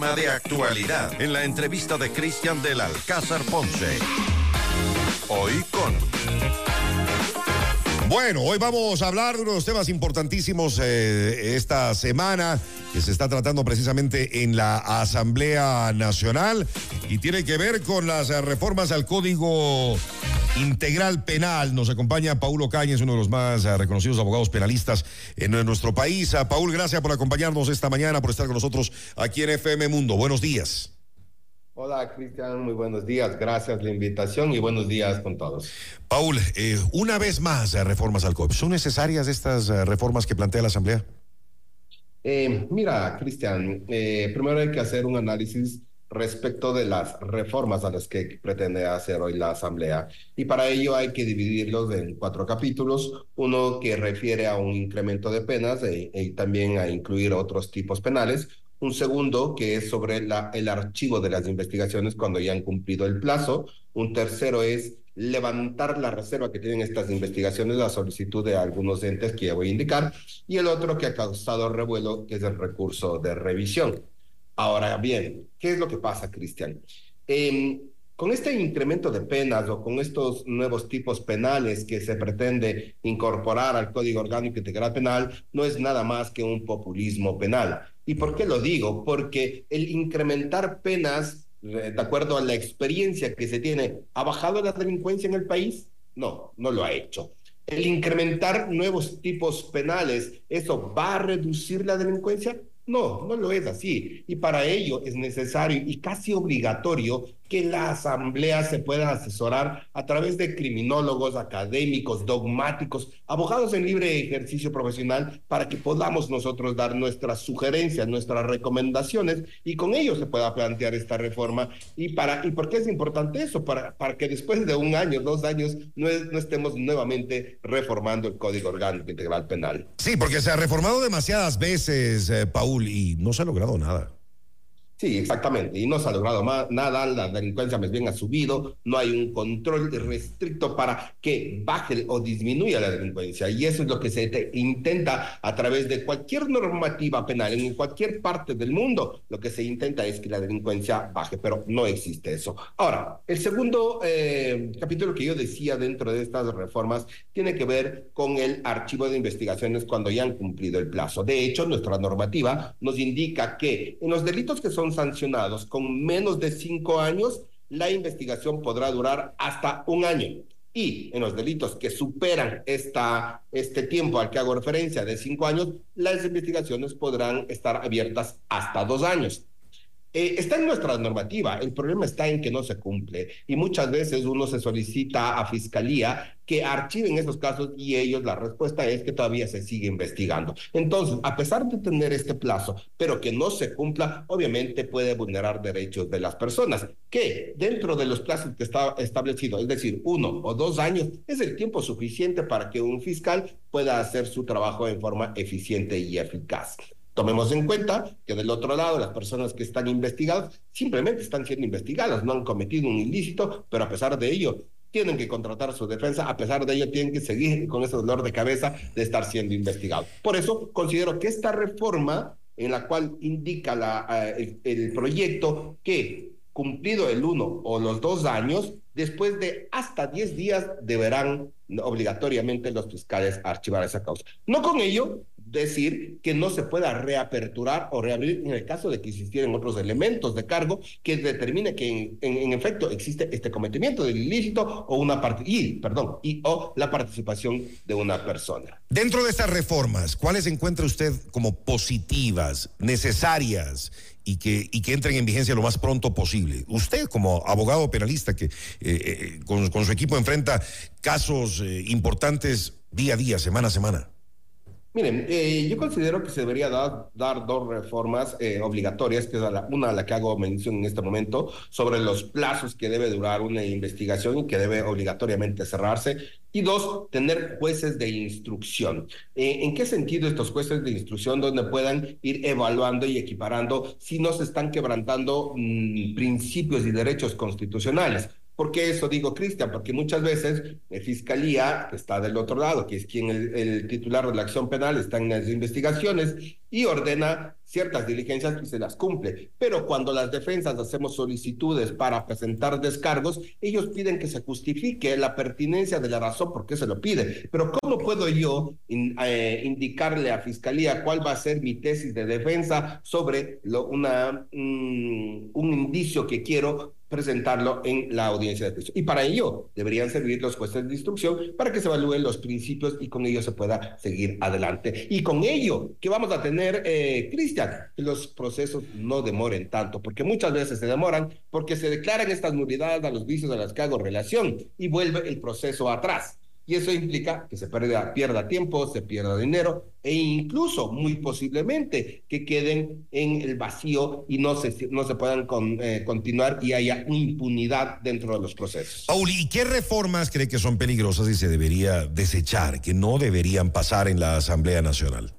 de actualidad en la entrevista de Cristian del Alcázar Ponce. Hoy con... Bueno, hoy vamos a hablar de unos temas importantísimos eh, esta semana que se está tratando precisamente en la Asamblea Nacional y tiene que ver con las reformas al Código Integral Penal. Nos acompaña Paulo Cañes, uno de los más eh, reconocidos abogados penalistas en nuestro país. A Paul, gracias por acompañarnos esta mañana, por estar con nosotros aquí en FM Mundo. Buenos días. Hola Cristian, muy buenos días. Gracias por la invitación y buenos días con todos. Paul, eh, una vez más, eh, reformas al COP. ¿Son necesarias estas reformas que plantea la Asamblea? mira, Cristian, primero hay que hacer un análisis respecto de las reformas a las que pretende hacer hoy la Asamblea. Y para ello hay que dividirlos en cuatro capítulos. Uno que refiere a un incremento de penas y también a incluir otros tipos penales un segundo que es sobre el archivo de las investigaciones cuando ya han cumplido el plazo, un tercero es levantar la reserva que tienen estas investigaciones, la solicitud de algunos entes que ya voy a indicar, y el otro que ha causado revuelo, es el recurso de revisión. Ahora bien, ¿qué es lo que pasa, Cristian? Eh, con este incremento de penas o con estos nuevos tipos penales que se pretende incorporar al Código Orgánico Integral Penal, no es nada más que un populismo penal. ¿Y por qué lo digo? Porque el incrementar penas, eh, de acuerdo a la experiencia que se tiene, ¿ha bajado la delincuencia en el país? No, no lo ha hecho. El incrementar nuevos tipos penales, ¿eso va a reducir la delincuencia? No, no lo es así. Y para ello es necesario y casi obligatorio que la asamblea se pueda asesorar a través de criminólogos, académicos, dogmáticos, abogados en libre ejercicio profesional, para que podamos nosotros dar nuestras sugerencias, nuestras recomendaciones y con ello se pueda plantear esta reforma. ¿Y, para, y por qué es importante eso? Para, para que después de un año, dos años, no, no estemos nuevamente reformando el Código Orgánico Integral Penal. Sí, porque se ha reformado demasiadas veces, eh, Paul, y no se ha logrado nada. Sí, exactamente. Y no se ha logrado nada, la delincuencia más bien ha subido, no hay un control restricto para que baje o disminuya la delincuencia. Y eso es lo que se intenta a través de cualquier normativa penal en cualquier parte del mundo. Lo que se intenta es que la delincuencia baje, pero no existe eso. Ahora, el segundo eh, capítulo que yo decía dentro de estas reformas tiene que ver con el archivo de investigaciones cuando ya han cumplido el plazo. De hecho, nuestra normativa nos indica que en los delitos que son sancionados con menos de cinco años, la investigación podrá durar hasta un año. Y en los delitos que superan esta, este tiempo al que hago referencia de cinco años, las investigaciones podrán estar abiertas hasta dos años. Eh, está en nuestra normativa, el problema está en que no se cumple y muchas veces uno se solicita a fiscalía que archiven esos casos y ellos la respuesta es que todavía se sigue investigando. Entonces, a pesar de tener este plazo, pero que no se cumpla, obviamente puede vulnerar derechos de las personas, que dentro de los plazos que está establecido, es decir, uno o dos años, es el tiempo suficiente para que un fiscal pueda hacer su trabajo en forma eficiente y eficaz. Tomemos en cuenta que del otro lado las personas que están investigadas simplemente están siendo investigadas, no han cometido un ilícito, pero a pesar de ello tienen que contratar su defensa, a pesar de ello tienen que seguir con ese dolor de cabeza de estar siendo investigados. Por eso considero que esta reforma en la cual indica el proyecto que cumplido el uno o los dos años, después de hasta 10 días deberán obligatoriamente los fiscales archivar esa causa. No con ello decir que no se pueda reaperturar o reabrir en el caso de que existieran otros elementos de cargo que determine que en, efecto existe este cometimiento del ilícito o una parte y perdón y o la participación de una persona. Dentro de estas reformas, ¿cuáles encuentra usted como positivas, necesarias y que, y que entren en vigencia lo más pronto posible? Usted como abogado penalista que eh, eh, con, con, su equipo enfrenta casos eh, importantes día a día, semana a semana. Miren, eh, yo considero que se debería dar, dar dos reformas eh, obligatorias, que es una a la que hago mención en este momento, sobre los plazos que debe durar una investigación y que debe obligatoriamente cerrarse, y dos, tener jueces de instrucción. Eh, ¿En qué sentido estos jueces de instrucción donde puedan ir evaluando y equiparando si no se están quebrantando mmm, principios y derechos constitucionales? ¿Por qué eso digo, Cristian? Porque muchas veces la Fiscalía, está del otro lado, que es quien el, el titular de la acción penal, está en las investigaciones y ordena ciertas diligencias y se las cumple. Pero cuando las defensas hacemos solicitudes para presentar descargos, ellos piden que se justifique la pertinencia de la razón por qué se lo pide. Pero ¿cómo puedo yo eh, indicarle a Fiscalía cuál va a ser mi tesis de defensa sobre lo, una, un indicio que quiero presentarlo en la audiencia de juicio. Y para ello deberían servir los jueces de instrucción para que se evalúen los principios y con ello se pueda seguir adelante. Y con ello, que vamos a tener, eh, Cristian, que los procesos no demoren tanto, porque muchas veces se demoran porque se declaran estas nulidades a los vicios a las que hago relación y vuelve el proceso atrás. Y eso implica que se pierda, pierda tiempo, se pierda dinero e incluso muy posiblemente que queden en el vacío y no se, no se puedan eh, continuar y haya impunidad dentro de los procesos. Paul, ¿y qué reformas cree que son peligrosas y se debería desechar, que no deberían pasar en la Asamblea Nacional?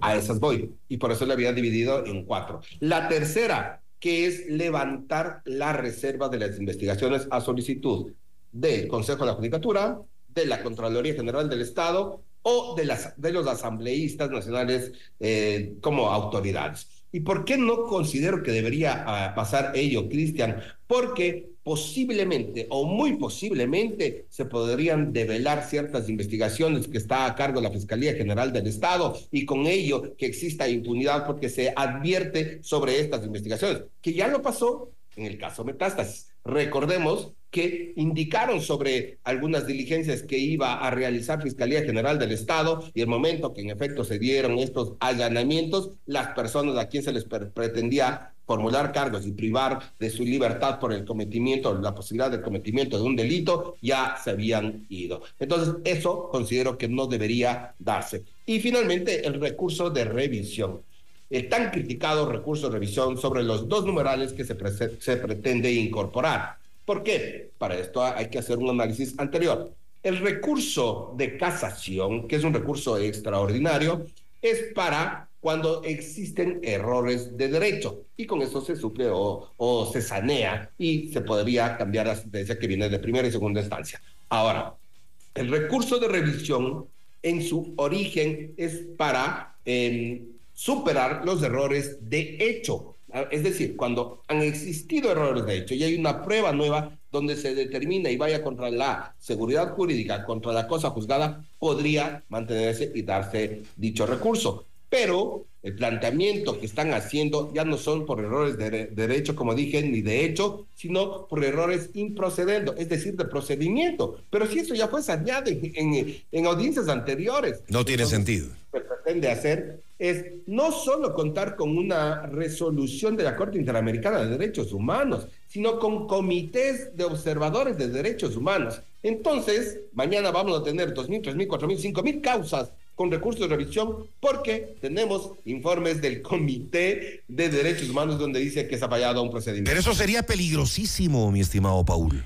A esas voy y por eso le había dividido en cuatro. La tercera, que es levantar la reserva de las investigaciones a solicitud del Consejo de la Judicatura, de la Contraloría General del Estado o de, las, de los asambleístas nacionales eh, como autoridades. ¿Y por qué no considero que debería ah, pasar ello, Cristian? Porque posiblemente o muy posiblemente se podrían develar ciertas investigaciones que está a cargo de la Fiscalía General del Estado y con ello que exista impunidad porque se advierte sobre estas investigaciones, que ya lo pasó en el caso Metástasis. Recordemos que indicaron sobre algunas diligencias que iba a realizar Fiscalía General del Estado y el momento que en efecto se dieron estos allanamientos, las personas a quien se les pretendía formular cargos y privar de su libertad por el cometimiento, la posibilidad del cometimiento de un delito, ya se habían ido. Entonces, eso considero que no debería darse. Y finalmente, el recurso de revisión. El tan criticado recurso de revisión sobre los dos numerales que se, se pretende incorporar. ¿Por qué? Para esto hay que hacer un análisis anterior. El recurso de casación, que es un recurso extraordinario, es para cuando existen errores de derecho y con eso se suple o, se sanea y se podría cambiar la sentencia que viene de primera y segunda instancia. Ahora, el recurso de revisión en su origen es para em, superar los errores de hecho Ah, es decir, cuando han existido errores de hecho y hay una prueba nueva donde se determina y vaya contra la seguridad jurídica, contra la cosa juzgada, podría mantenerse y darse dicho recurso. Pero el planteamiento que están haciendo ya no son por errores de, derecho, como dije, ni de hecho, sino por errores improcedendo, es decir, de procedimiento. Pero si eso ya fue saneado en, en, audiencias anteriores. No tiene sentido. Lo que pretende hacer es no solo contar con una resolución de la Corte Interamericana de Derechos Humanos, sino con comités de observadores de derechos humanos. Entonces, mañana vamos a tener 2.000, 3.000, 4.000, 5.000 causas con recursos de revisión porque tenemos informes del Comité de Derechos Humanos donde dice que se ha fallado un procedimiento. Pero eso sería peligrosísimo, mi estimado Paul.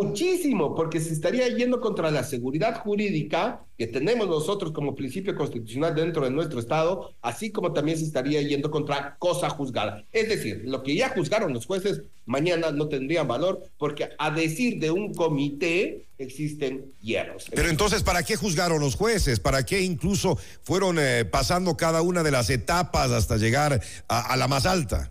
Muchísimo, porque se estaría yendo contra la seguridad jurídica que tenemos nosotros como principio constitucional dentro de nuestro Estado, así como también se estaría yendo contra cosa juzgada. Es decir, lo que ya juzgaron los jueces, mañana no tendrían valor, porque a decir de un comité existen hierros. Pero entonces, ¿para qué juzgaron los jueces? ¿Para qué incluso fueron eh, pasando cada una de las etapas hasta llegar a la más alta?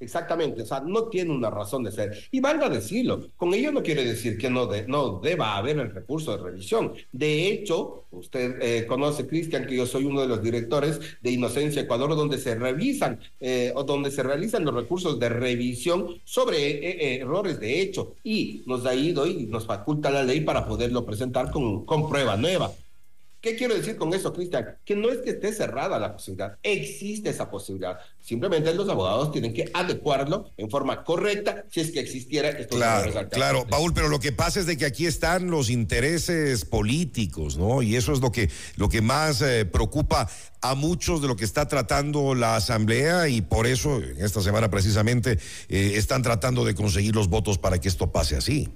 Exactamente, o sea, no tiene una razón de ser. Y valga decirlo, con ello no quiere decir que no, no deba haber el recurso de revisión. De hecho, usted eh, conoce, Cristian, que yo soy uno de los directores de Inocencia Ecuador, donde se revisan eh, o donde se realizan los recursos de revisión sobre eh, errores de hecho y nos ha ido y nos faculta la ley para poderlo presentar con, con prueba nueva. ¿Qué quiero decir con eso, Cristian? Que no es que esté cerrada la posibilidad, existe esa posibilidad. Simplemente los abogados tienen que adecuarlo en forma correcta si es que existiera esto. Claro, claro, Paul, pero lo que pasa es de que aquí están los intereses políticos, ¿no? Y eso es lo que, lo que más eh, preocupa a muchos de lo que está tratando la Asamblea y por eso en esta semana precisamente eh, están tratando de conseguir los votos para que esto pase así.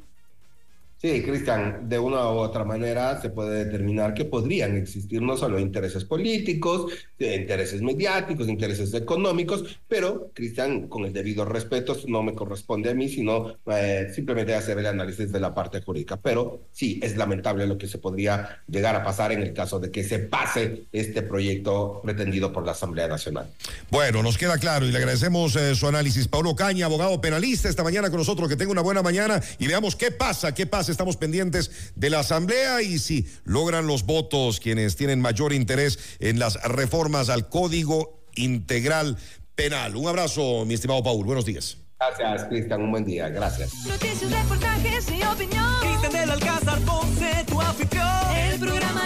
Sí, Cristian, de una u otra manera se puede determinar que podrían existir no solo intereses políticos, intereses mediáticos, intereses económicos, pero, Cristian, con el debido respeto, no me corresponde a mí, sino eh, simplemente hacer el análisis de la parte jurídica. Pero sí, es lamentable lo que se podría llegar a pasar en el caso de que se pase este proyecto pretendido por la Asamblea Nacional. Bueno, nos queda claro y le agradecemos eh, su análisis. Paulo Caña, abogado penalista, esta mañana con nosotros. Que tenga una buena mañana y veamos qué pasa, qué pasa estamos pendientes de la Asamblea y si logran los votos quienes tienen mayor interés en las reformas al Código Integral Penal. Un abrazo, mi estimado Paul. Buenos días. Gracias, Cristian. Un buen día. Gracias. Noticias, reportajes y opinión. Cristian del Alcázar Ponce, tu anfitrión. El programa